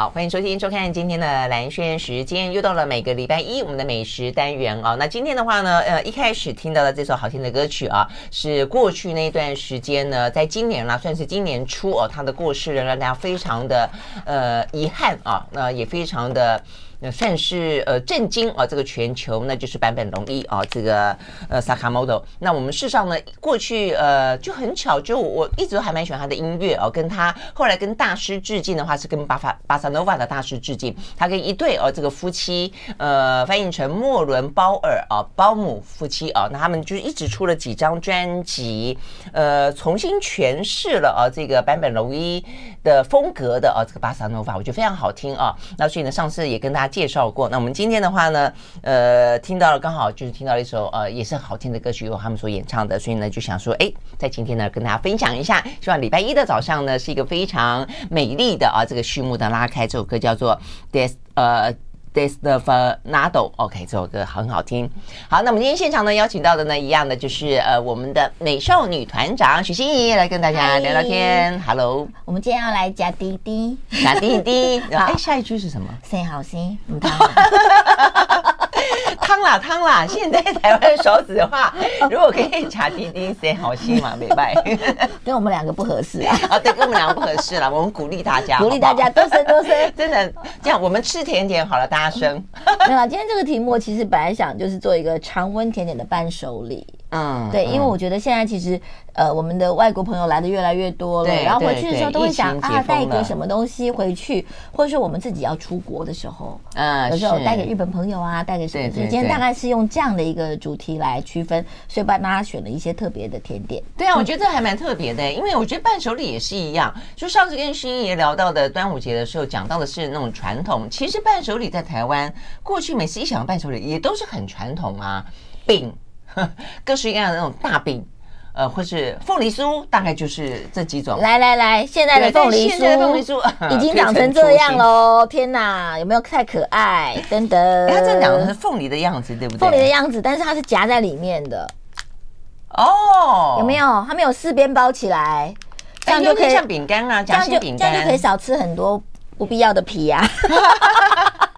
好，欢迎收听、收看今天的蓝轩时间，又到了每个礼拜一我们的美食单元啊。那今天的话呢，呃，一开始听到的这首好听的歌曲啊，是过去那段时间呢，在今年啦，算是今年初哦，他的过世让大家非常的呃遗憾啊，那也非常的。那算是呃震惊啊，这个全球那就是坂本龙一啊，这个呃 Sakamoto。那我们事实上呢，过去呃就很巧，就我一直都还蛮喜欢他的音乐哦，跟他后来跟大师致敬的话是跟巴法巴萨诺瓦的大师致敬。他跟一对哦这个夫妻呃翻译成莫伦鲍尔啊鲍姆夫妻啊，那他们就一直出了几张专辑，呃重新诠释了啊这个坂本龙一的风格的啊这个巴萨诺瓦，我觉得非常好听啊。那所以呢，上次也跟大家。介绍过，那我们今天的话呢，呃，听到了刚好就是听到了一首呃也是好听的歌曲，由他们所演唱的，所以呢就想说，哎，在今天呢跟大家分享一下，希望礼拜一的早上呢是一个非常美丽的啊这个序幕的拉开，这首歌叫做 This 呃。Desperado，OK，这首歌很好听。好，那我们今天现场呢邀请到的呢，一样的就是呃我们的美少女团长许欣怡来跟大家聊聊天。Hello，我们今天要来夹滴滴，夹滴滴。哎，下一句是什么？谁好心？嗯 汤啦汤啦！现在台湾手指的话，如果可以查丁丁谁好心嘛？没拜，跟我们两个不合适啊！啊，对，跟我们两个不合适了。我们鼓励大家，鼓励大家多生多生，真的这样。我们吃甜点好了，大家生。没有啦，今天这个题目其实本来想就是做一个常温甜点的伴手礼。嗯，对，因为我觉得现在其实，呃，我们的外国朋友来的越来越多了，然后回去的时候都会想啊，带一个什么东西回去，或者是我们自己要出国的时候，嗯，有时候带给日本朋友啊，带给什么？今天大概是用这样的一个主题来区分，所以帮大家选了一些特别的甜点。对啊，我觉得这还蛮特别的，因为我觉得伴手礼也是一样。就上次跟欣怡聊到的端午节的时候，讲到的是那种传统，其实伴手礼在台湾过去每次一想到伴手礼，也都是很传统啊，饼。各式各样的那种大饼，呃，或是凤梨酥，大概就是这几种。来来来，现在的凤梨酥，凤梨酥已经长成这样喽！天哪，有没有太可爱？等等，欸、它这长的是凤梨的样子，对不对？凤梨的样子，但是它是夹在里面的。哦，有没有？它没有四边包起来，这样就可以像饼干啊，夹心饼干，这样就可以少吃很多不必要的皮啊。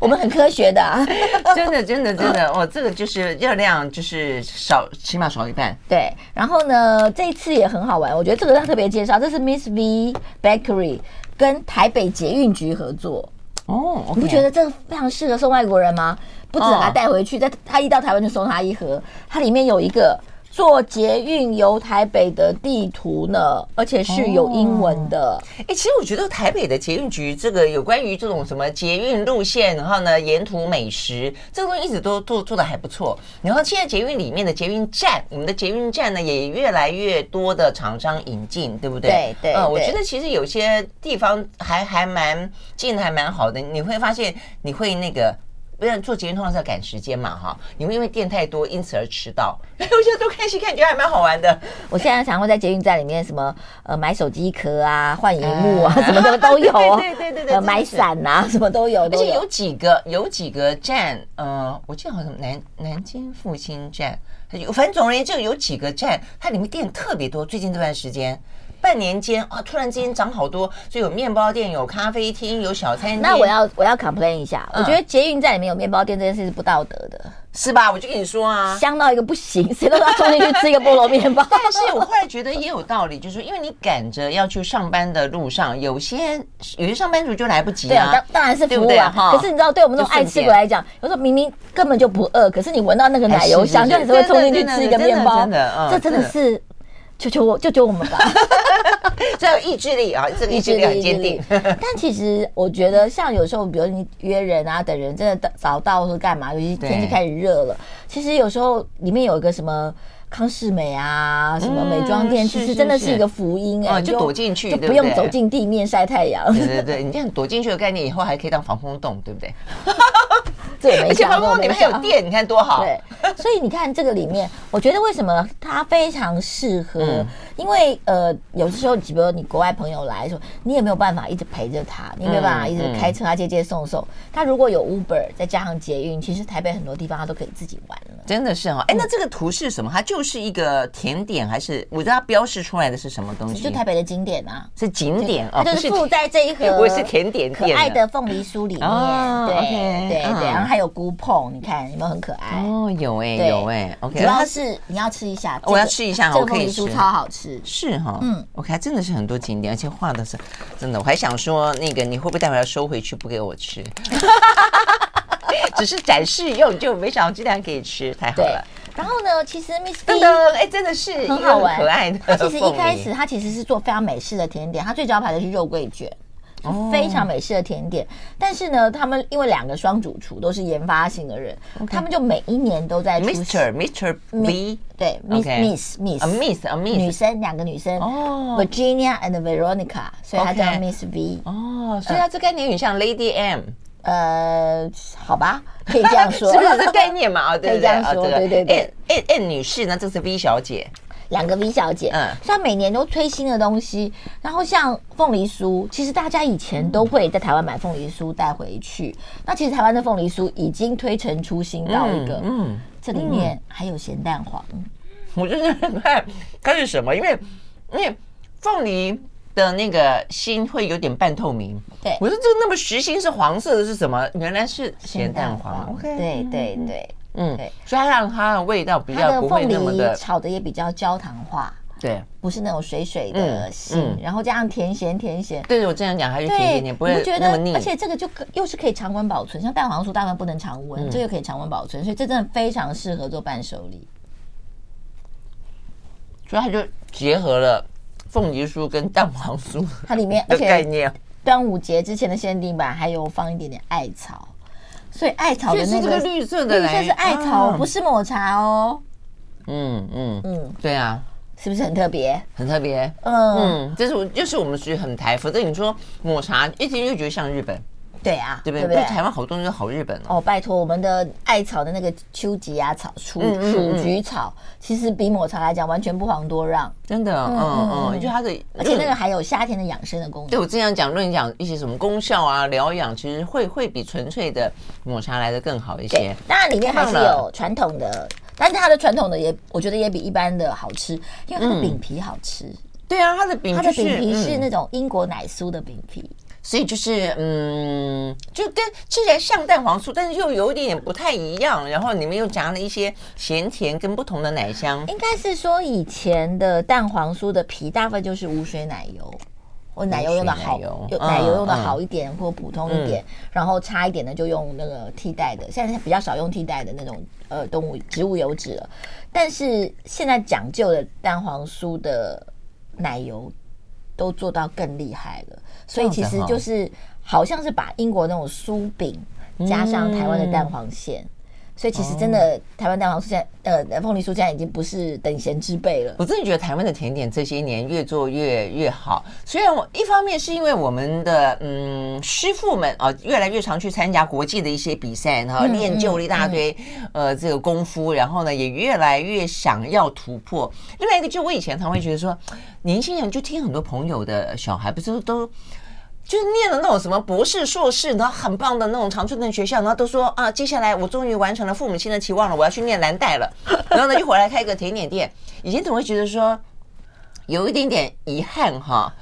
我们很科学的，啊，真的，真的，真的，哦，这个就是热量，就是少，起码少一半。对，然后呢，这一次也很好玩，我觉得这个要特别介绍，这是 Miss V Bakery 跟台北捷运局合作。哦，okay，你不觉得这个非常适合送外国人吗？不止他带回去，在他一到台湾就送他一盒，它里面有一个。坐捷运游台北的地图呢，而且是有英文的。哎、哦欸，其实我觉得台北的捷运局这个有关于这种什么捷运路线，然后呢沿途美食，这个东西一直都做做的还不错。然后现在捷运里面的捷运站，我们的捷运站呢也越来越多的厂商引进，对不对？对对。嗯，我觉得其实有些地方还还蛮进的，还蛮好的。你会发现，你会那个。不然坐捷运通常是要赶时间嘛，哈，你会因为店太多，因此而迟到。我现在都看戏看，觉得还蛮好玩的。我现在常会在捷运站里面，什么呃买手机壳啊，换荧幕啊，什 么什么都有。对对对对，呃买伞啊，什么都有。而且有几个有几个站，呃，我记得好像南南京复兴站，反正总而言之有几个站，它里面店特别多。最近这段时间。半年间啊，突然之间涨好多，所以有面包店、有咖啡厅、有小餐厅。那我要我要 complain 一下，嗯、我觉得捷运站里面有面包店这件事是不道德的，是吧？我就跟你说啊，香到一个不行，谁都要冲进去吃一个菠萝面包。但是我后来觉得也有道理，就是说，因为你赶着要去上班的路上，有些有些上班族就来不及啊。对啊，当当然是服务啊。可是你知道，对我们这种爱吃鬼来讲，有时候明明根本就不饿，可是你闻到那个奶油香，就还是会冲进去吃一个面包。真的，这真的是。求求我，救救我们吧！这有意志力啊，这个意志力很坚定。但其实我觉得，像有时候，比如你约人啊，等人真的早到或者干嘛，尤其天气开始热了，其实有时候里面有一个什么康世美啊，什么美妆店，其实真的是一个福音哎，就躲进去，就不用走进地面晒太阳。对对对，你这样躲进去的概念，以后还可以当防风洞，对不对？这也没想过，里面还有电，你看多好。对，所以你看这个里面，我觉得为什么它非常适合？因为呃，有的时候，比如你国外朋友来的时候，你也没有办法一直陪着他，你没有办法一直开车啊接接送送。他如果有 Uber 再加上捷运，其实台北很多地方他都可以自己玩了。真的是哈，哎，那这个图是什么？它就是一个甜点，还是我知道它标示出来的是什么东西？就台北的景点啊，是景点啊，就是附在这一 盒，我是甜点可爱的凤梨酥里面。对对对，然后还有菇碰，你看有没有很可爱？哦，有哎有哎，OK。主要是你要吃一下，我要吃一下，这个凤梨酥超好吃，是哈，嗯，OK，真的是很多景点，而且画的是真的，我还想说那个你会不会待会要收回去不给我吃？只是展示用，就没想到居然可以吃，太好了。然后呢，其实 Miss V 的哎，真的是很好玩，可爱的。它其实一开始它其实是做非常美式的甜点，它最招牌的是肉桂卷。非常美式的甜点，但是呢，他们因为两个双主厨都是研发型的人，他们就每一年都在 Mr. Mr. V 对 Miss Miss Miss Miss Miss 女生两个女生。哦，Virginia and Veronica，所以她叫 Miss V 哦，所以她这概念有点像 Lady M，呃，好吧，可以这样说，是不是这概念嘛？可以这样说，对对对。M M 女士呢，这是 V 小姐。两个 V 小姐，嗯，虽然每年都推新的东西。然后像凤梨酥，其实大家以前都会在台湾买凤梨酥带回去。那其实台湾的凤梨酥已经推陈出新到一个，嗯，这里面还有咸蛋黄。我就是看它是什么，因为因为凤梨的那个心会有点半透明。对，我说这那么实心是黄色的是什么？原来是咸蛋黄。对对对。嗯，对，所以它让它的味道比较不会那么的炒的也比较焦糖化，对，不是那种水水的心，然后加上甜咸甜咸，对，我这样讲还是甜甜甜，不会那么腻。而且这个就可又是可以常温保存，像蛋黄酥大部分不能常温，这个可以常温保存，所以这真的非常适合做伴手礼。所以它就结合了凤梨酥跟蛋黄酥，它里面 的概念。端午节之前的限定版还有放一点点艾草。所以艾草的那个绿色的，绿色是艾草，不是抹茶哦。嗯嗯嗯，对啊，是不是很特别？很特别。嗯嗯，这是我就是我们属于很台，否则你说抹茶一听就觉得像日本。对啊，对不对？台湾好多东西都好日本哦。拜托，我们的艾草的那个秋吉亚草、鼠鼠菊草，其实比抹茶来讲完全不遑多让。真的，嗯嗯，我觉得它的，而且那个还有夏天的养生的功能。对我这样讲，论讲一些什么功效啊、疗养，其实会会比纯粹的抹茶来的更好一些。当然里面还是有传统的，但是它的传统的也，我觉得也比一般的好吃，因为它的饼皮好吃。对啊，它的饼，它的饼皮是那种英国奶酥的饼皮。所以就是，嗯，就跟吃起来像蛋黄酥，但是又有一点点不太一样。然后里面又夹了一些咸甜跟不同的奶香。应该是说以前的蛋黄酥的皮大部分就是无水奶油，或奶油用的好，有奶油用的好一点，或普通一点，然后差一点的就用那个替代的。现在比较少用替代的那种呃动物植物油脂了。但是现在讲究的蛋黄酥的奶油都做到更厉害了。所以其实就是好像是把英国那种酥饼加上台湾的蛋黄馅，所以其实真的台湾蛋黄酥现在呃凤梨酥现在已经不是等闲之辈了。我真的觉得台湾的甜点这些年越做越越好。虽然我一方面是因为我们的嗯师傅们啊越来越常去参加国际的一些比赛，然后练就了一大堆呃这个功夫，然后呢也越来越想要突破。另外一个就我以前常会觉得说，年轻人就听很多朋友的小孩不是都。就是念了那种什么博士、硕士，然后很棒的那种常春藤学校，然后都说啊，接下来我终于完成了父母亲的期望了，我要去念蓝带了。然后呢，就回来开个甜点店。以前总会觉得说有一点点遗憾哈，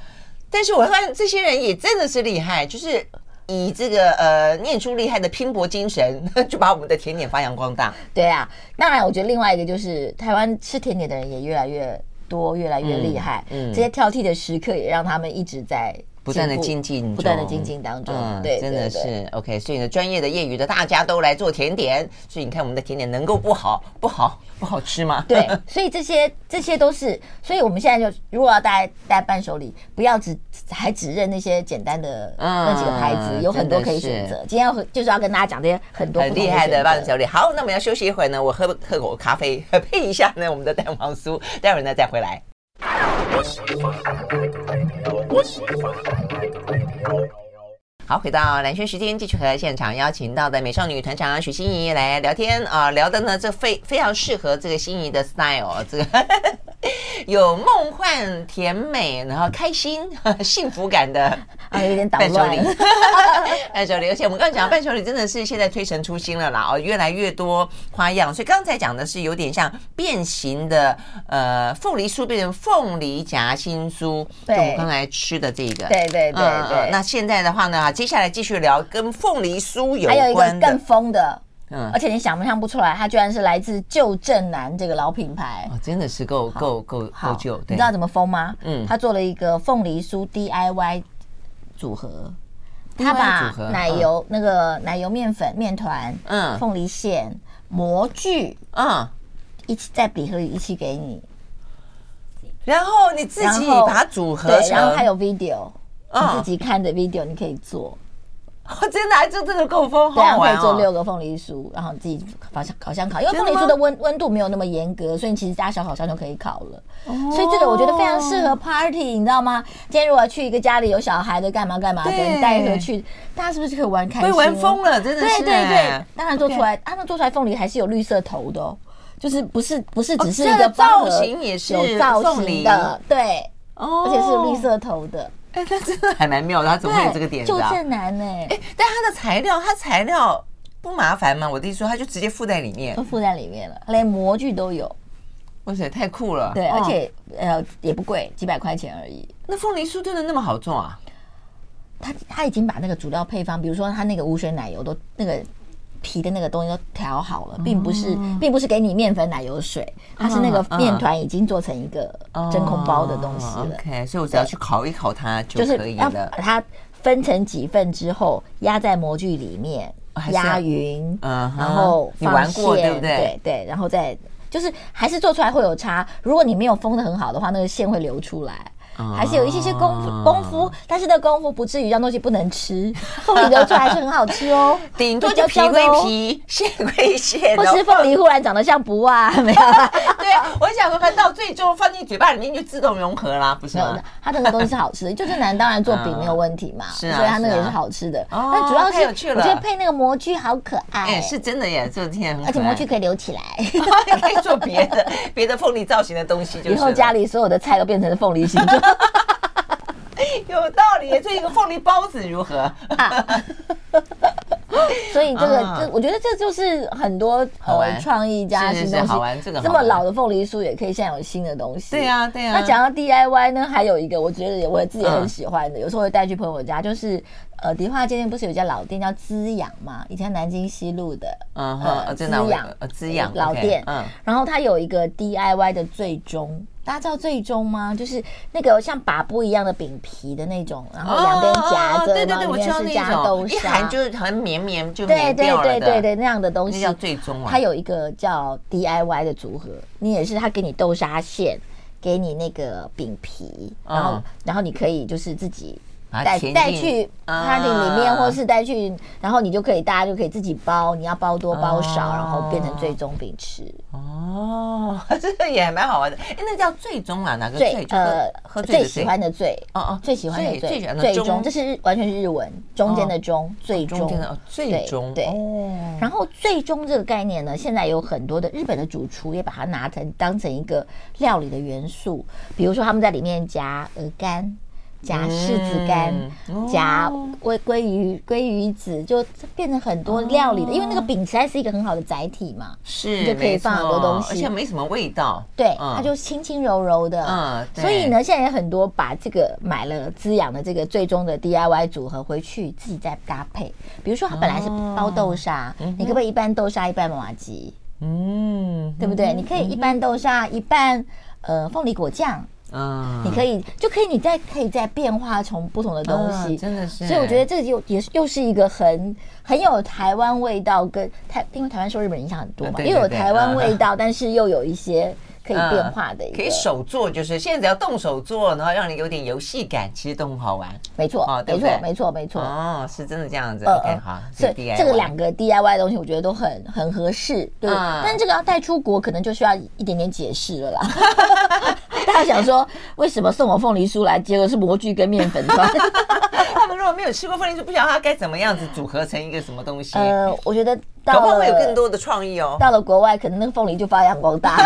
但是我发现这些人也真的是厉害，就是以这个呃念书厉害的拼搏精神，就把我们的甜点发扬光大。对啊，当然我觉得另外一个就是台湾吃甜点的人也越来越多，越来越厉害。嗯，嗯这些挑剔的时刻也让他们一直在。不断的精进，不断的精进当中，嗯，对，真的是 OK。所以呢，专业的、业余的，大家都来做甜点。所以你看，我们的甜点能够不好、不好、不好吃吗？对，所以这些这些都是。所以我们现在就，如果要带带伴手礼，不要只还只认那些简单的那几个牌子，嗯、有很多可以选择。今天要就是要跟大家讲这些很多很厉害的伴手礼。好，那我们要休息一会儿呢，我喝喝口咖啡，配一下呢我们的蛋黄酥，待会儿呢再回来。我喜欢 I。我喜欢 I。好，回到蓝轩时间，继续和现场邀请到的美少女团长许欣怡来聊天啊，聊的呢这非非常适合这个心怡的 style，这个 有梦幻甜美，然后开心幸福感的啊，有点捣乱。伴手礼，而且我们刚刚讲伴手礼真的是现在推陈出新了啦，哦，越来越多花样。所以刚才讲的是有点像变形的呃凤梨酥变成凤梨夹心酥，对，就我们刚才吃的这个，对对对对、呃。那现在的话呢？接下来继续聊跟凤梨酥有还有一个更疯的，嗯，而且你想不想不出来，它居然是来自旧正南这个老品牌，哦、真的是够够够够旧。你知道怎么疯吗？嗯，他做了一个凤梨酥 DIY 组合，他把奶油、嗯、那个奶油面粉、面团、嗯，凤梨馅、模具，嗯，一起在笔盒里一起给你，然后你自己把它组合对，然后还有 video。你自己看的 video，你可以做，我、真的还做这个够疯，对啊，可以做六个凤梨酥，然后自己烤箱烤箱烤，因为凤梨酥的温温度没有那么严格，所以你其实加小烤箱就可以烤了。哦、所以这个我觉得非常适合 party，你知道吗？今天如果去一个家里有小孩的，干嘛干嘛的，你带回去，大家是不是可以玩开心？会玩疯了，真的是。对对对，当然做出来，他们做出来凤梨还是有绿色头的，哦，就是不是不是只是一个造型也是有造型的，对，哦，而且是绿色头的。哎，他真的还蛮妙的，他怎么会有这个点子啊？就正难呢。哎，但他的材料，他材料不麻烦吗？我弟说，他就直接附在里面，都附在里面了，连模具都有。哇塞，太酷了！对，而且呃也不贵，几百块钱而已。那凤梨酥真的那么好做啊？他他已经把那个主料配方，比如说他那个无水奶油都那个。皮的那个东西都调好了，并不是，并不是给你面粉、奶油、水，它是那个面团已经做成一个真空包的东西了。OK，所以我只要去烤一烤它就可以了。要把它分成几份之后，压在模具里面，压匀，然后你玩过对不对？对对，然后再就是还是做出来会有差。如果你没有封的很好的话，那个线会流出来。还是有一些些功夫功夫，但是那功夫不至于让东西不能吃。凤梨流出来还是很好吃哦，顶多就皮归皮，蟹归蟹。不吃凤梨忽然长得像不啊？没有。对啊，我想说，到最终放进嘴巴里面就自动融合啦，不是吗？它那个东西是好吃的，就是难当然做饼没有问题嘛，所以它那个也是好吃的。但主要是我觉得配那个模具好可爱，哎，是真的耶，这天而且模具可以留起来，可以做别的别的凤梨造型的东西，就以后家里所有的菜都变成凤梨形状。有道理，做一个凤梨包子如何？啊、所以这个，这我觉得这就是很多呃创意加新东西。好玩，这个这么老的凤梨酥也可以现在有新的东西。对呀、啊，对呀、啊。那讲到 DIY 呢，还有一个我觉得我自己也很喜欢的，嗯、有时候会带去朋友家，就是呃迪化街店不是有家老店叫滋养吗？以前南京西路的，嗯哼，滋养呃滋养老店，嗯，然后它有一个 DIY 的最终。大家知道最终吗？就是那个像把布一样的饼皮的那种，然后两边夹着，然后里面是加豆沙，一含就是很绵绵，就对对对对对那样的东西。叫最终啊！它有一个叫 DIY 的组合，你也是他给你豆沙馅，给你那个饼皮，然后然后你可以就是自己。带带去 party 里面，或是带去，然后你就可以，大家就可以自己包，你要包多包少，然后变成最终饼吃。哦，这个也蛮好玩的。哎，那叫最终啊？哪个最？呃，最喜欢的最。哦哦，最喜欢的最。最终，这是完全是日文，中间的中，最终。最终。对。然后最终这个概念呢，现在有很多的日本的主厨也把它拿成当成一个料理的元素，比如说他们在里面夹鹅肝。夹柿子干，夹鲑鲑鱼鲑鱼子，就变成很多料理的。因为那个饼实在是一个很好的载体嘛，是就可以放很多东西，而且没什么味道。对，它就轻轻柔柔的。嗯，所以呢，现在有很多把这个买了滋养的这个最终的 DIY 组合回去自己再搭配。比如说，它本来是包豆沙，你可不可以一半豆沙一半麻吉？嗯，对不对？你可以一半豆沙一半呃凤梨果酱。嗯，你可以就可以你再可以再变化从不同的东西，真的是。所以我觉得这个又也是又是一个很很有台湾味道，跟台因为台湾受日本影响很多嘛，又有台湾味道，但是又有一些。可以变化的一个，可以手做，就是现在只要动手做，然后让你有点游戏感，其实都很好玩。没错，哦，没错，没错，没错。哦，是真的这样子。OK，好。这这个两个 DIY 的东西，我觉得都很很合适。对，但是这个要带出国，可能就需要一点点解释了啦。大家想说，为什么送我凤梨酥来，结果是模具跟面粉团？他们如果没有吃过凤梨酥，不晓得它该怎么样子组合成一个什么东西。呃，我觉得。会有更多的创意哦。到了国外，可能那个凤梨就发扬光大，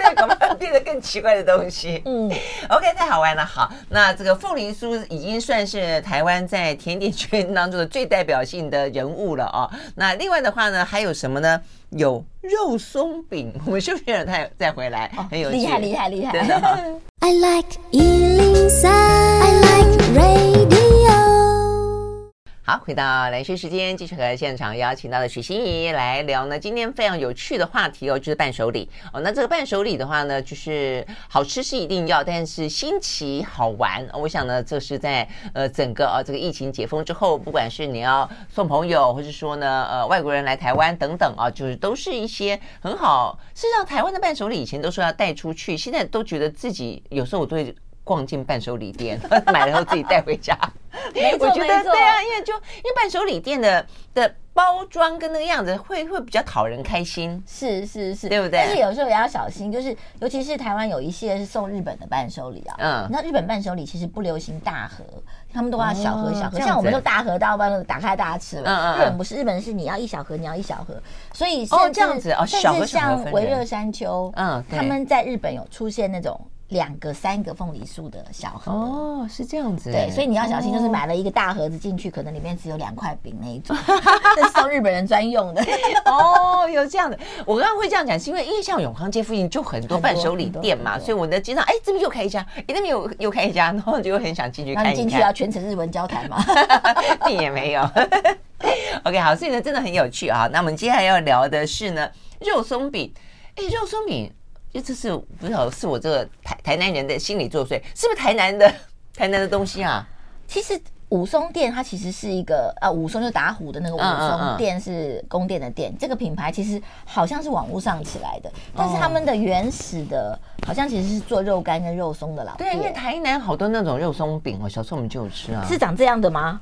变得更奇怪的东西。嗯，OK，太好玩了。好，那这个凤梨酥已经算是台湾在甜点圈当中的最代表性的人物了哦。那另外的话呢，还有什么呢？有肉松饼。我们休息了，他再回来，很有厉害，厉害，厉害。I like 好，回到兰萱时间，继续和现场邀请到的许欣怡来聊呢。今天非常有趣的话题哦，就是伴手礼哦。那这个伴手礼的话呢，就是好吃是一定要，但是新奇好玩。我想呢，这是在呃整个啊这个疫情解封之后，不管是你要送朋友，或是说呢呃外国人来台湾等等啊，就是都是一些很好。事实上，台湾的伴手礼以前都说要带出去，现在都觉得自己有时候我都会。逛进伴手礼店，买了后自己带回家。我觉得对啊，因为就因为伴手礼店的的包装跟那个样子会会比较讨人开心。是是是，对不对？但是有时候也要小心，就是尤其是台湾有一些是送日本的伴手礼啊。嗯，那日本伴手礼其实不流行大盒，他们都要小盒小盒。像我们都大盒大包打开大家吃了。嗯嗯。日本不是，日本是你要一小盒，你要一小盒。所以哦这样子哦，甚至像微热山丘，嗯，他们在日本有出现那种。两个、三个凤梨酥的小盒哦，是这样子。对，所以你要小心，就是买了一个大盒子进去，可能里面只有两块饼那一种，这是送日本人专用的。哦，有这样的。我刚刚会这样讲，是因为因为像永康街附近就很多伴手礼店嘛，所以我在街上，哎，这边又开一家，哎，那边又又开一家，然后就很想进去看一看。进去要全程日文交谈嘛？并也没有。OK，好，所以呢，真的很有趣啊。那我们接下来要聊的是呢，肉松饼。哎，肉松饼。就这是不知道是我这个台台南人的心理作祟，是不是台南的台南的东西啊？其实武松店它其实是一个啊，武松就打虎的那个武松店是宫殿的店，这个品牌其实好像是网络上起来的，但是他们的原始的好像其实是做肉干跟肉松的老店。对，因为台南好多那种肉松饼哦，小时候我们就有吃啊，是长这样的吗？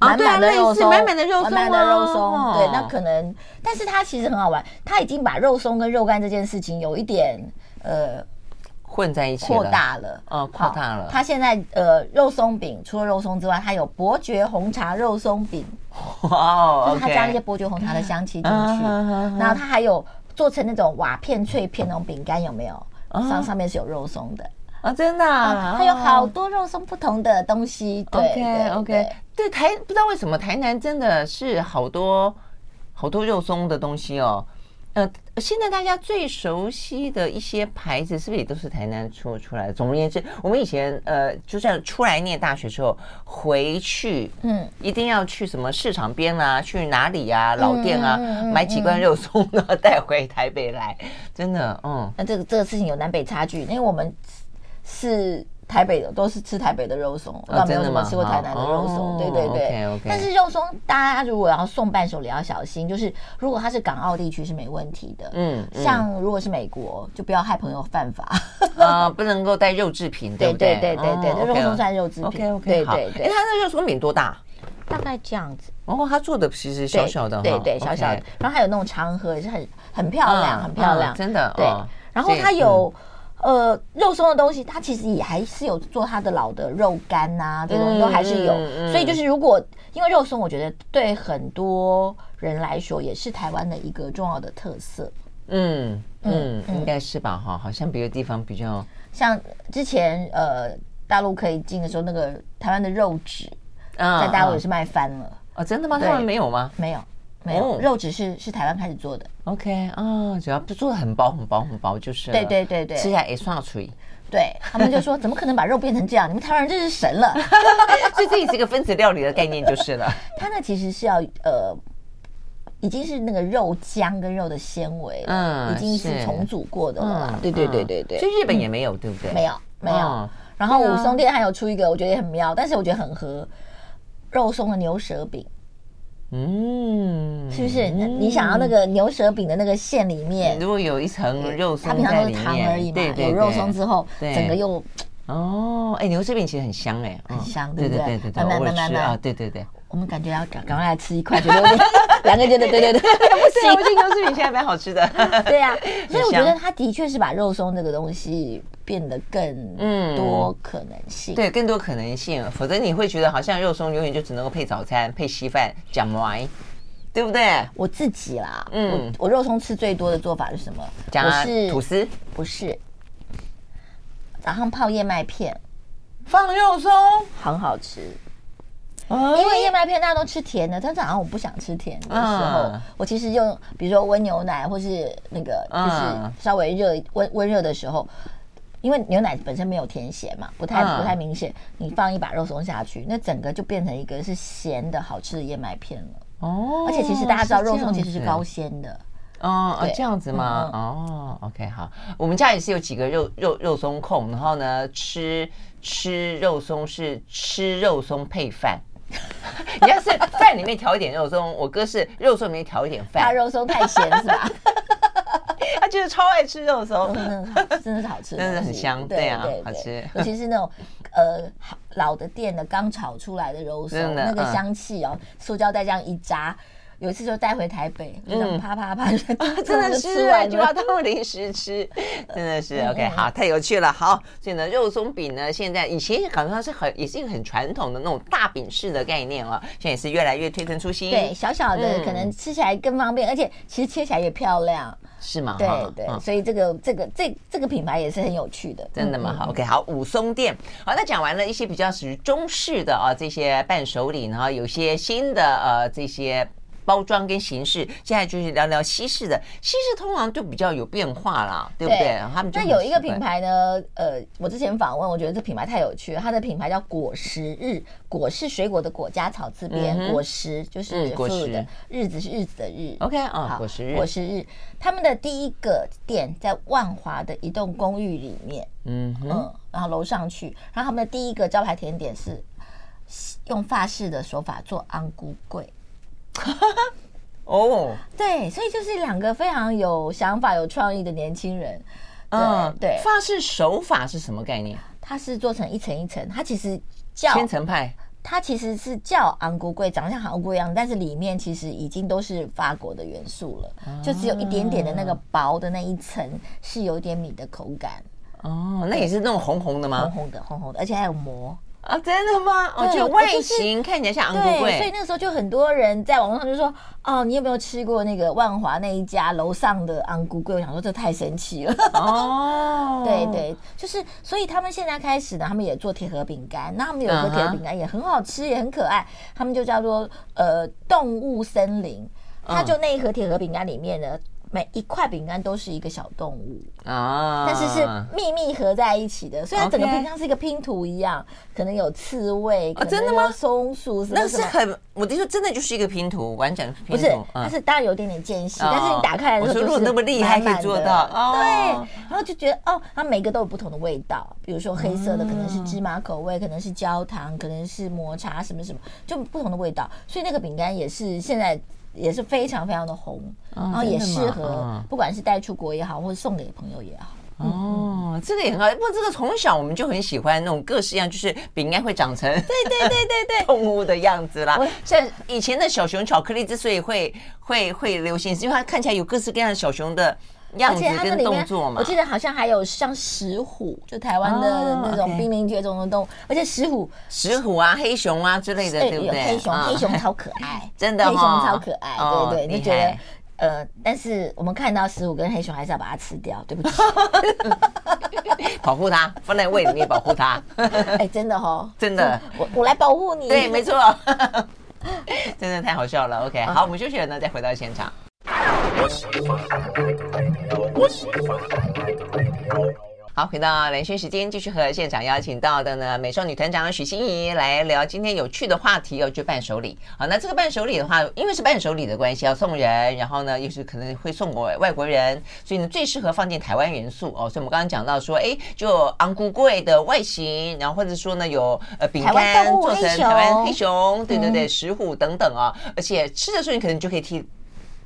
满满的肉松，满满的肉松，满满的肉松。对，那可能，但是它其实很好玩，它已经把肉松跟肉干这件事情有一点呃混在一起，扩大了。哦，扩大了。它现在呃肉松饼除了肉松之外，它有伯爵红茶肉松饼。哇，就是它加了一些伯爵红茶的香气进去。然后它还有做成那种瓦片脆片那种饼干，有没有？上上面是有肉松的。啊，真的，它有好多肉松不同的东西。对，OK，对，台不知道为什么台南真的是好多好多肉松的东西哦。呃，现在大家最熟悉的一些牌子，是不是也都是台南出出来的？总而言之，我们以前呃，就算出来念大学之后回去，嗯，一定要去什么市场边啊，去哪里啊，老店啊，买几罐肉松，然后带回台北来。真的，嗯，那这个这个事情有南北差距，因为我们。是台北的，都是吃台北的肉松，我倒没有怎么吃过台南的肉松。对对对，但是肉松大家如果要送伴手礼要小心，就是如果它是港澳地区是没问题的。嗯，像如果是美国，就不要害朋友犯法。啊，不能够带肉制品，对不对？对对对对，肉松算肉制品。OK OK，对对对。哎，它的肉松饼多大？大概这样子。然后它做的其实小小的，对对小小的。然后还有那种长盒，也是很很漂亮，很漂亮，真的。对，然后它有。呃，肉松的东西，它其实也还是有做它的老的肉干呐、啊，这种东西都还是有。所以就是，如果因为肉松，我觉得对很多人来说也是台湾的一个重要的特色。嗯嗯，嗯应该是吧？哈，好像别的地方比较像之前呃，大陆可以进的时候，那个台湾的肉纸，在大陆也是卖翻了。哦，真的吗？他们没有吗？没有。没有肉只是是台湾开始做的，OK 啊，主要就做的很薄很薄很薄，就是对对对对，吃起来也算脆。对他们就说，怎么可能把肉变成这样？你们台湾人真是神了，所以这也是一个分子料理的概念就是了。它呢其实是要呃已经是那个肉浆跟肉的纤维，嗯，已经是重组过的了。对对对对对。所以日本也没有，对不对？没有没有。然后武松店还有出一个，我觉得也很妙，但是我觉得很合肉松的牛舌饼。嗯，是不是？你想要那个牛舌饼的那个馅里面，如果有一层肉松，它平常都是糖而已嘛，有肉松之后，整个又哦，哎，牛舌饼其实很香哎，很香，对不对？对对对，我吃啊，对对对。我们感觉要赶赶快来吃一块，觉得 两个觉得对对对，不行，我觉得牛舌饼现在蛮好吃的。对呀，所以我觉得它的确是把肉松这个东西变得更多可能性，对，更多可能性。否则你会觉得好像肉松永远就只能够配早餐、配稀饭、讲麦，对不对？我自己啦，嗯，我肉松吃最多的做法是什么？讲是吐司，不是，早上泡燕麦片，放肉松，很好吃。因为燕麦片大家都吃甜的，但早上我不想吃甜的时候，我其实用比如说温牛奶或是那个就是稍微热温温热的时候，因为牛奶本身没有甜咸嘛，不太不太明显，你放一把肉松下去，那整个就变成一个是咸的好吃的燕麦片了。哦，而且其实大家知道肉松其实是高纤的。哦，这样子吗？哦，OK，好，我们家也是有几个肉肉肉松控，然后呢吃吃肉松是吃肉松配饭。你要是饭里面调一点肉松，我哥是肉松里面调一点饭。他肉松太咸是吧？他就是超爱吃肉松，真的是好吃，真的很香，对啊，好吃。尤其是那种呃老的店的刚炒出来的肉松，那个香气哦，塑胶袋这样一扎。有一次就带回台北，就啪啪啪，真的是吃完就要当零食吃，真的是 OK，好，太有趣了。好，所以呢，肉松饼呢，现在以前好像是很也是一个很传统的那种大饼式的概念哦，现在也是越来越推陈出新。对，小小的可能吃起来更方便，而且其实切起来也漂亮，是吗？对对，所以这个这个这这个品牌也是很有趣的，真的吗？好，OK，好，武松店。好，那讲完了一些比较属于中式的啊这些伴手礼，然后有些新的呃这些。包装跟形式，现在就是聊聊西式的。西式通常就比较有变化啦，对不对？对他们就那有一个品牌呢，呃，我之前访问，我觉得这品牌太有趣了。它的品牌叫果实日，果是水果的果加草字边，嗯、果实就是 food 的，日子是日子的日。OK 啊，果实日，果实日，他们的第一个店在万华的一栋公寓里面，嗯嗯，然后楼上去，然后他们的第一个招牌甜点是用法式的手法做安菇粿。哦，对，所以就是两个非常有想法、有创意的年轻人。嗯，对，法式手法是什么概念？它是做成一层一层，它其实叫千层派。它其实是叫昂古贵，长得像昂古一样，但是里面其实已经都是法国的元素了，就只有一点点的那个薄的那一层是有点米的口感。哦，那也是那种红红的吗？红红的，红红的，而且还有膜。啊，真的吗？哦，就外形看起来像昂菇粿，所以那个时候就很多人在网络上就说：“哦，你有没有吃过那个万华那一家楼上的昂菇粿？”我想说这太神奇了。哦，对对，就是所以他们现在开始呢，他们也做铁盒饼干，那他们有一个铁盒饼干也很好吃，也很可爱，他们就叫做呃动物森林，它就那一盒铁盒饼干里面呢。每一块饼干都是一个小动物。啊，但是是秘密合在一起的，所以它整个饼干是一个拼图一样，可能有刺猬，真的吗？松鼠那是很，我就说真的就是一个拼图，完整拼图。不是，但是当然有点点间隙，但是你打开来的时候就是那么厉害可以做到，对，然后就觉得哦，它每个都有不同的味道，比如说黑色的可能是芝麻口味，可能是焦糖，可能是抹茶什么什么，就不同的味道，所以那个饼干也是现在。也是非常非常的红，然后也适合不管是带出国也好，或者送给朋友也好。哦，这个也很好。不过这个从小我们就很喜欢那种各式样，就是饼干会长成对对对对对 动物的样子啦。像以前的小熊巧克力之所以会会会流行，是因为它看起来有各式各样的小熊的。样子跟动作嘛，我记得好像还有像石虎，就台湾的那种濒临绝种的动物，而且石虎、石虎啊、黑熊啊之类的，对不对？黑熊，黑熊超可爱，真的，黑熊超可爱，对对，你觉得呃，但是我们看到石虎跟黑熊，还是要把它吃掉，对不起，保护它，放在胃里面保护它。哎，真的哦，真的，我我来保护你，对，没错，真的太好笑了。OK，好，我们休息了呢，再回到现场。好，回到蓝轩时间，继续和现场邀请到的呢，美少女团长许欣怡来聊今天有趣的话题哦，就伴手礼。好，那这个伴手礼的话，因为是伴手礼的关系，要送人，然后呢，又是可能会送给外国人，所以呢，最适合放进台湾元素哦。所以我们刚刚讲到说，哎，就昂古贵的外形，然后或者说呢，有呃饼干做成台湾黑熊，对对对，石虎等等啊、哦，而且吃的时候你可能就可以替。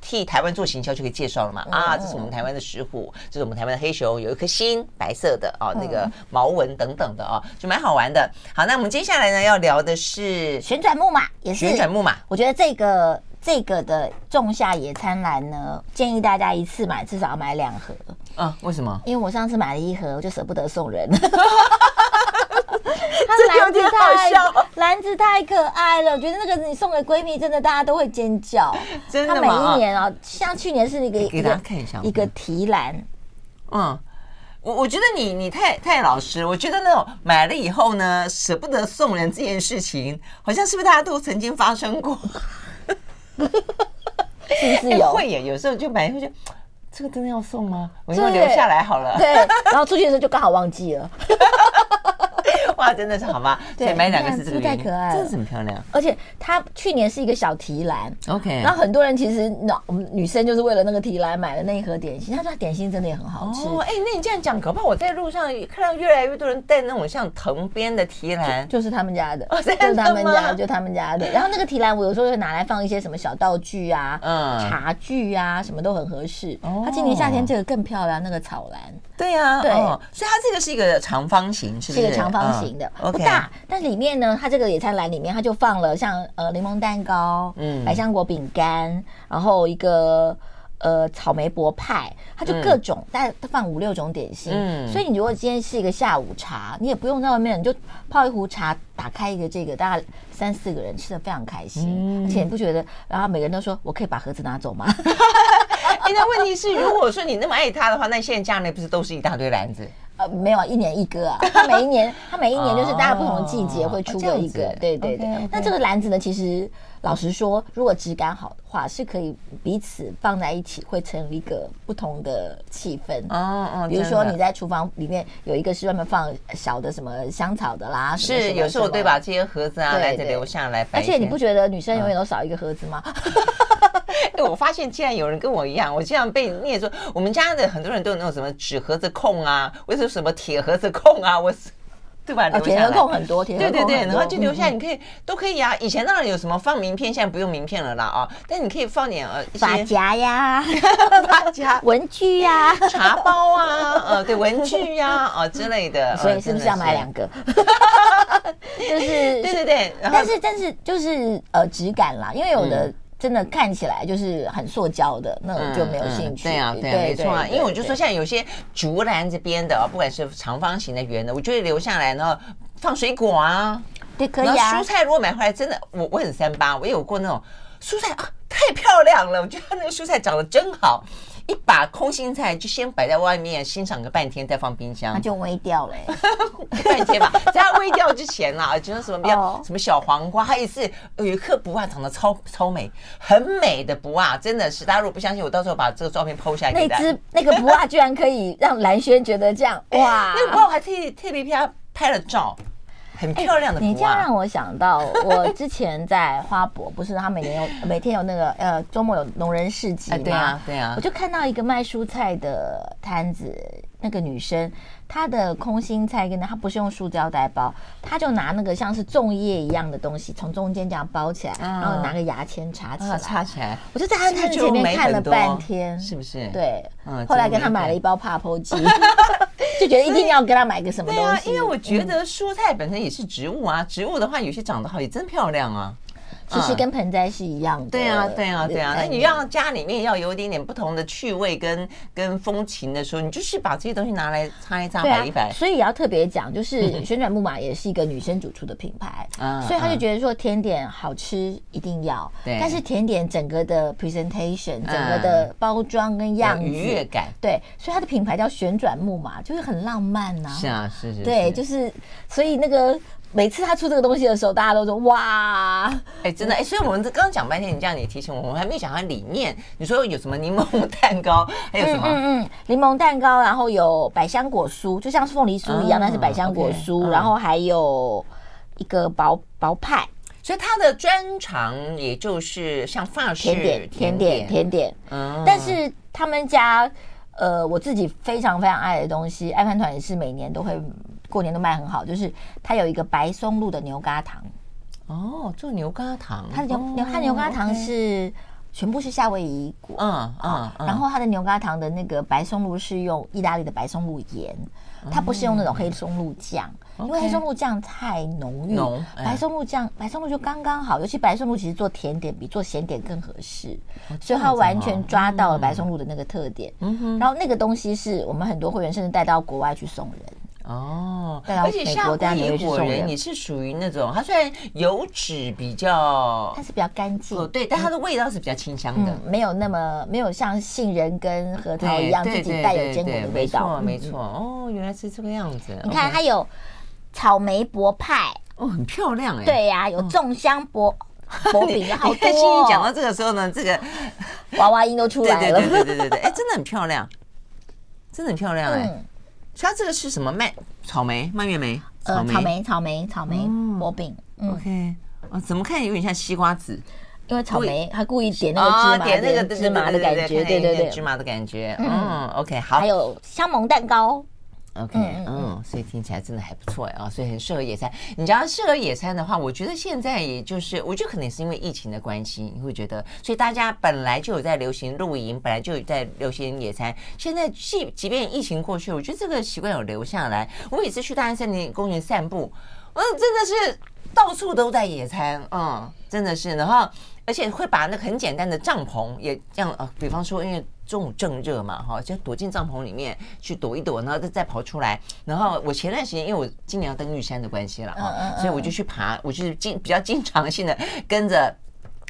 替台湾做行销就可以介绍了嘛？啊，这是我们台湾的石虎，这是我们台湾的黑熊，有一颗心，白色的啊，那个毛纹等等的啊，就蛮好玩的。好，那我们接下来呢要聊的是旋转木马，也是旋转木马。我觉得这个这个的仲夏野餐篮呢，建议大家一次买至少要买两盒。啊，为什么？因为我上次买了一盒，我就舍不得送人。它篮子太篮子太可爱了，我觉得那个你送给闺蜜，真的大家都会尖叫。真的吗？每一年啊，像去年是一个给大家看一下一个提篮。嗯，我我觉得你你太太老实。我觉得那种买了以后呢，舍不得送人这件事情，好像是不是大家都曾经发生过？是不是有？会耶，有时候就买以后就这个真的要送吗？我就留下来好了。对，然后出去的时候就刚好忘记了。哇，真的是好吗？对，买两个是这个，太可爱了，真的很漂亮。而且它去年是一个小提篮，OK。然后很多人其实那我们女生就是为了那个提篮买了那一盒点心。他说点心真的也很好吃。哦，哎，那你这样讲，可怕！我在路上看到越来越多人带那种像藤编的提篮，就是他们家的，就是他们家，就他们家的。然后那个提篮，我有时候会拿来放一些什么小道具啊，嗯，茶具啊，什么都很合适。它今年夏天这个更漂亮，那个草篮。对呀，对，所以它这个是一个长方形，是不是？是一个长方形的，不大，但里面呢，它这个野餐篮里面，它就放了像呃柠檬蛋糕、嗯，百香果饼干，然后一个呃草莓薄派，它就各种，大概放五六种点心。嗯，所以你如果今天是一个下午茶，你也不用在外面，你就泡一壶茶，打开一个这个，大概三四个人吃的非常开心，而且你不觉得？然后每个人都说，我可以把盒子拿走吗？现在问题是，如果说你那么爱它的话，那现在家里不是都是一大堆篮子？呃，没有，一年一个啊。它每一年，它每一年就是大家不同的季节会出个一个，对对对。那这个篮子呢，其实老实说，如果质感好的话，是可以彼此放在一起，会成为一个不同的气氛。哦哦，比如说你在厨房里面有一个是专门放小的什么香草的啦，是有时候对吧？这些盒子啊，来着留下来。而且你不觉得女生永远都少一个盒子吗？哎，我发现竟然有人跟我一样，我经常被念说，我们家的很多人都有那种什么纸盒子控啊，为什么什么铁盒子控啊？我，对吧？铁盒控很多，对对对，然后就留下，你可以都可以啊。以前当然有什么放名片，现在不用名片了啦啊。但你可以放点呃发夹呀、发夹、文具呀、茶包啊，呃对，文具呀啊之类的。所以是不是要买两个？就是对对对，但是但是就是呃质感啦，因为有的。真的看起来就是很塑胶的，那我就没有兴趣。对啊，对，没错啊。因为我就说，像有些竹篮这边的，不管是长方形的、圆的，我就会留下来，然后放水果啊，对，可以啊。蔬菜如果买回来，真的，我我很三八，我有过那种蔬菜啊，太漂亮了，我觉得那个蔬菜长得真好。一把空心菜就先摆在外面欣赏个半天，再放冰箱，那就微掉了。半天吧，在它微掉之前啊，就是什么比较什么小黄瓜，还有一次有一颗不啊长得超超美，很美的不啊，真的是大家如果不相信，我到时候把这个照片 PO 下来。那只那个不啊居然可以让蓝轩觉得这样 哇！那个不啊我还特意特别替他拍了照。很漂亮的、啊欸，你这样让我想到，我之前在花博，不是他每年有每天有那个呃周末有农人市集吗？对啊，对啊，我就看到一个卖蔬菜的摊子，那个女生她的空心菜跟她不是用塑胶袋包，她就拿那个像是粽叶一样的东西从中间这样包起来，然后拿个牙签插起来，插起来。我就在她摊子前面看了半天，是不是？对，后来给她买了一包帕泡机。就觉得一定要给他买个什么东西？对啊，因为我觉得蔬菜本身也是植物啊，植物的话有些长得好也真漂亮啊。其实跟盆栽是一样的。对啊，对啊，对啊。那你要家里面要有一点点不同的趣味跟跟风情的时候，你就是把这些东西拿来擦一擦，摆一摆。所以也要特别讲，就是旋转木马也是一个女生主厨的品牌，所以他就觉得说甜点好吃一定要，但是甜点整个的 presentation，整个的包装跟样子愉悦感，对，所以它的品牌叫旋转木马，就是很浪漫呐。是啊，是是。对，就是所以那个。每次他出这个东西的时候，大家都说哇，哎，真的哎，所以我们刚刚讲半天，你这样你提醒我，我们还没想到里面，你说有什么柠檬蛋糕，还有什么？嗯嗯，柠檬蛋糕，然后有百香果酥，就像是凤梨酥一样，但是百香果酥，然后还有一个薄薄派。所以他的专长也就是像法式甜点、甜点、甜点。嗯，但是他们家，呃，我自己非常非常爱的东西，爱饭团也是每年都会过年都卖很好，就是它有一个白松露的牛轧糖。哦，做牛轧糖，它的牛牛它牛轧糖是全部是夏威夷果，嗯嗯，然后它的牛轧糖的那个白松露是用意大利的白松露盐。它不是用那种黑松露酱，因为黑松露酱太浓郁，白松露酱白松露就刚刚好，尤其白松露其实做甜点比做咸点更合适，所以它完全抓到了白松露的那个特点。然后那个东西是我们很多会员甚至带到国外去送人。哦，而且夏威夷果仁你是属于那种，它虽然油脂比较，它是比较干净，哦对，但它的味道是比较清香的，没有那么没有像杏仁跟核桃一样自己带有坚果的味道。没错，没错，哦，原来是这个样子。你看它有草莓薄派，哦，很漂亮哎。对呀，有粽香薄薄 饼，好多。讲到这个时候呢，这个娃娃音都出来了。对对对对对，哎，真的很漂亮，真的很漂亮哎。它这个是什么？蔓草莓、蔓越莓？呃，草莓、草莓、草莓薄饼。OK，哦，怎么看有点像西瓜子？因为草莓，它故意点那个芝麻，点那个芝麻的感觉，对对对，芝麻的感觉。嗯，OK，好。还有香檬蛋糕。OK，嗯，所以听起来真的还不错啊，所以很适合野餐。你知道适合野餐的话，我觉得现在也就是，我觉得可能是因为疫情的关系，你会觉得，所以大家本来就有在流行露营，本来就有在流行野餐。现在即即便疫情过去，我觉得这个习惯有留下来。我每次去大安森林公园散步，嗯，真的是到处都在野餐，嗯，真的是。然后而且会把那个很简单的帐篷也这样啊，比方说因为。中午正热嘛，哈，就躲进帐篷里面去躲一躲，然后再再跑出来。然后我前段时间，因为我今年要登玉山的关系了哈，所以我就去爬，我就是经比较经常性的跟着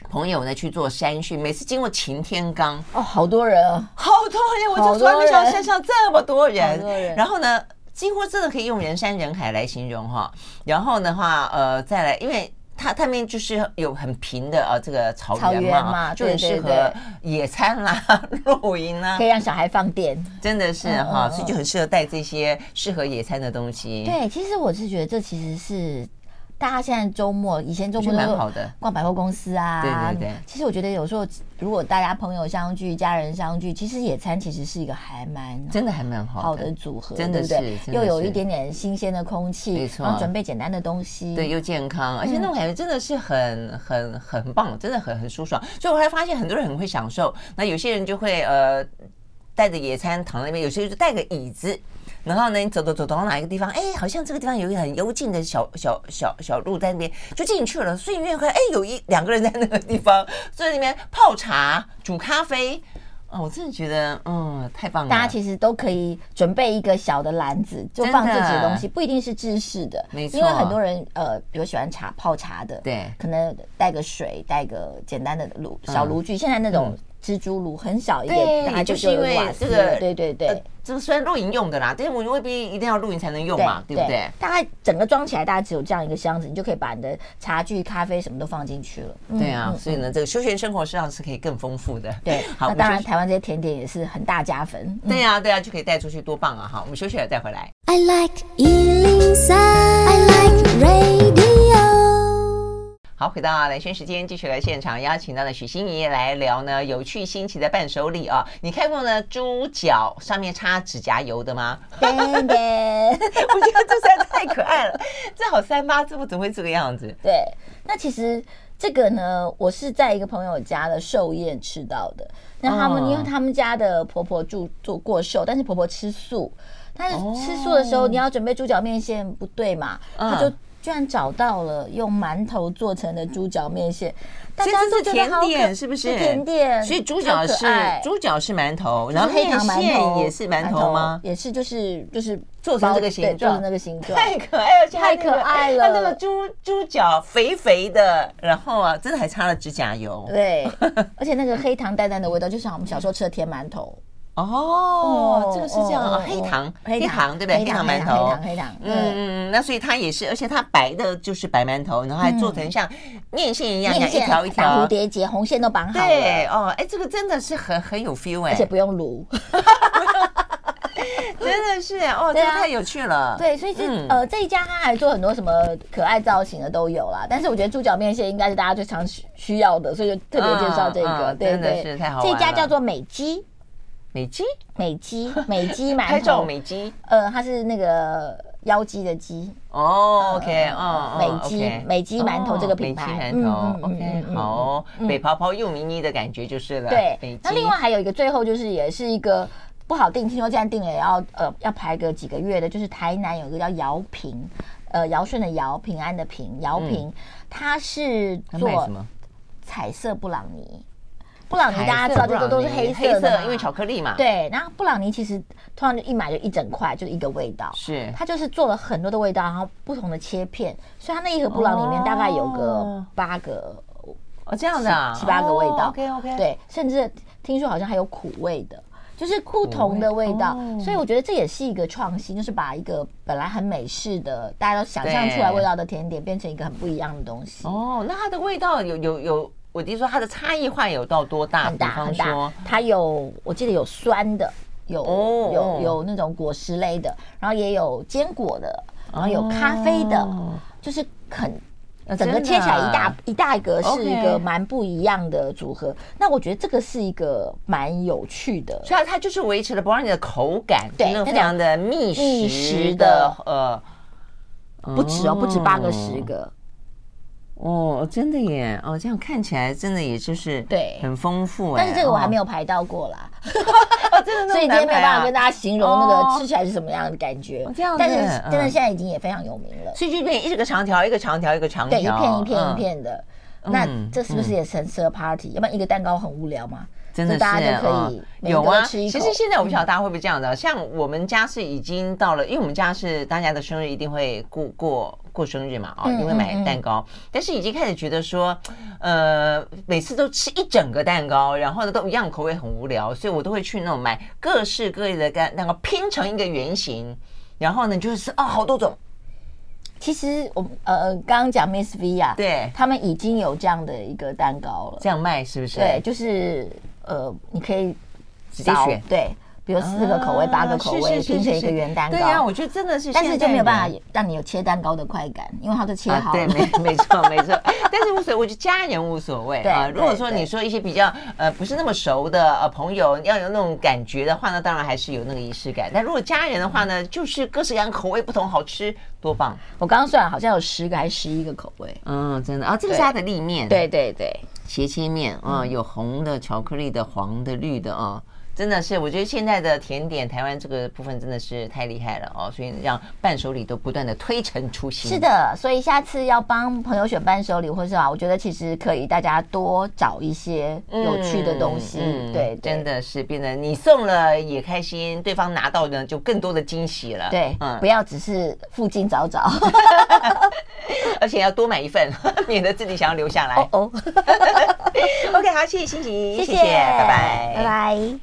朋友呢去做山训。每次经过擎天岗，哦，好多人啊，好多人，我就从来没想到山上这么多人。然后呢，几乎真的可以用人山人海来形容哈。然后的话，呃，再来，因为。它它面就是有很平的啊这个草原嘛，就很适合野餐啦、露营啦，可以让小孩放电，真的是哈，所以就很适合带这些适合野餐的东西。对，其实我是觉得这其实是。大家现在周末，以前周末蛮好的，逛百货公司啊。对对对。其实我觉得有时候，如果大家朋友相聚、家人相聚，其实野餐其实是一个还蛮真的还蛮好好的组合，真的是又有一点点新鲜的空气，没错。然后准备简单的东西，对，又健康，而且那种感觉真的是很很很棒，真的很很舒爽。所以我还发现很多人很会享受。那有些人就会呃带着野餐躺在那边，有些人就带个椅子。然后呢，你走走走走到哪一个地方，哎，好像这个地方有一个很幽静的小小小小路在那边，就进去了。所以你会看，哎，有一两个人在那个地方坐在那边泡茶、煮咖啡。哦，我真的觉得，嗯，太棒了。大家其实都可以准备一个小的篮子，就放自己的东西，不一定是制式的。没错。因为很多人，呃，比如喜欢茶泡茶的，对，可能带个水，带个简单的炉小炉具。现在那种。蜘蛛炉很小一点，大概就是因为这个，对对对，这个虽然露营用的啦，但是我们未必一定要露营才能用嘛，对不对？大概整个装起来，大概只有这样一个箱子，你就可以把你的茶具、咖啡什么都放进去了。对啊，所以呢，这个休闲生活实际上是可以更丰富的。对，好，那当然台湾这些甜点也是很大加分。对啊，对啊，就可以带出去，多棒啊！好，我们休息了再回来。I like 103, 好，回到兰萱时间，继续来现场邀请到的许心怡来聊呢，有趣新奇的伴手礼啊！你看过呢猪脚上面插指甲油的吗？我觉得这实在太可爱了，这好三八，这不怎么会这个样子？对，那其实这个呢，我是在一个朋友家的寿宴吃到的。那他们、哦、因为他们家的婆婆住做过寿，但是婆婆吃素，但是吃素的时候、哦、你要准备猪脚面线，不对嘛？他就。居然找到了用馒头做成的猪脚面线，大家都是甜点，是不是？甜点。所以猪脚是猪脚是馒头，然后黑糖馒头也是馒头吗？也是，就是就是做成这个形状，那个形状，太可爱了，太可爱了。它那个猪猪脚肥肥的，然后啊，真的还擦了指甲油。对，而且那个黑糖淡淡的味道，就像我们小时候吃的甜馒头。哦，这个是这样，黑糖，黑糖，对不对？黑糖馒头，黑糖，嗯嗯，那所以它也是，而且它白的就是白馒头，然后还做成像面线一样，一条一条蝴蝶结，红线都绑好了。对哦，哎，这个真的是很很有 feel 哎，而且不用卤。真的是哦，这个太有趣了。对，所以这呃这一家他还做很多什么可爱造型的都有啦。但是我觉得猪脚面线应该是大家最常需需要的，所以就特别介绍这个。对对，是太好了。这家叫做美肌，美肌，美肌，美肌馒头。拍照美肌。呃，它是那个腰肌的肌。哦，OK，哦，美肌，美肌馒头这个品牌。美肌馒头，OK，好，北泡泡又迷你的感觉就是了。对，那另外还有一个最后就是也是一个。不好定，听说这样定了也要呃要排个几个月的。就是台南有一个叫姚平，呃尧舜的尧，平安的平，姚平，嗯、它是做彩色布朗尼。布朗尼大家知道这个都是黑色的黑，因为巧克力嘛。对，然后布朗尼其实通常就一买就一整块，就是一个味道。是，它就是做了很多的味道，然后不同的切片，所以它那一盒布朗里面大概有个八个哦这样的、啊、七八个味道。哦、OK OK。对，甚至听说好像还有苦味的。就是不同的味道，所以我觉得这也是一个创新，就是把一个本来很美式的大家都想象出来味道的甜点，变成一个很不一样的东西。哦，那它的味道有有有，我弟说它的差异化有到多大？很大很大。它有，我记得有酸的，有有有那种果实类的，然后也有坚果的，然后有咖啡的，就是很。整个切起来一大一大格是一个蛮不一样的组合，那我觉得这个是一个蛮有趣的，所以它就是维持了不让你的口感，对，非常的密实的，呃，不止哦，不止八个十个。哦，真的耶！哦，这样看起来真的也就是对，很丰富。但是这个我还没有排到过啦，真的，所以今天没有办法跟大家形容那个吃起来是什么样的感觉。这样，但是真的现在已经也非常有名了。所以就变一个长条，一个长条，一个长条，对，一片一片一片的。那这是不是也很适合 party？要不然一个蛋糕很无聊吗？真的是大家就可以有啊。其实现在我不晓得大家会不会这样的，像我们家是已经到了，因为我们家是大家的生日一定会过过。过生日嘛，哦，因为买蛋糕，但是已经开始觉得说，呃，每次都吃一整个蛋糕，然后呢都一样口味很无聊，所以我都会去那种买各式各类的蛋蛋糕拼成一个圆形，然后呢就是哦好多种。其实我呃刚刚讲 Miss V 啊，对，他们已经有这样的一个蛋糕了，这样卖是不是？对，就是呃你可以直接选，对。比如四个口味、八个口味拼成一个圆蛋糕，对呀，我觉得真的是，但是就没有办法让你有切蛋糕的快感，因为它都切好了。对，没没错没错。但是无所谓，我觉得家人无所谓啊。如果说你说一些比较呃不是那么熟的呃朋友，要有那种感觉的话呢，当然还是有那个仪式感。但如果家人的话呢，就是各式各样口味不同，好吃多棒。我刚刚算好像有十个还是十一个口味。嗯，真的啊，这个是它的立面，对对对，斜切面啊，有红的、巧克力的、黄的、绿的啊。真的是，我觉得现在的甜点，台湾这个部分真的是太厉害了哦，所以让伴手礼都不断的推陈出新。是的，所以下次要帮朋友选伴手礼或是啊，我觉得其实可以大家多找一些有趣的东西，嗯嗯、对，对真的是变得你送了也开心，对方拿到呢就更多的惊喜了。对，嗯，不要只是附近找找，而且要多买一份，免得自己想要留下来。哦哦，OK，好，谢谢欣怡，谢谢，谢谢拜拜，拜拜。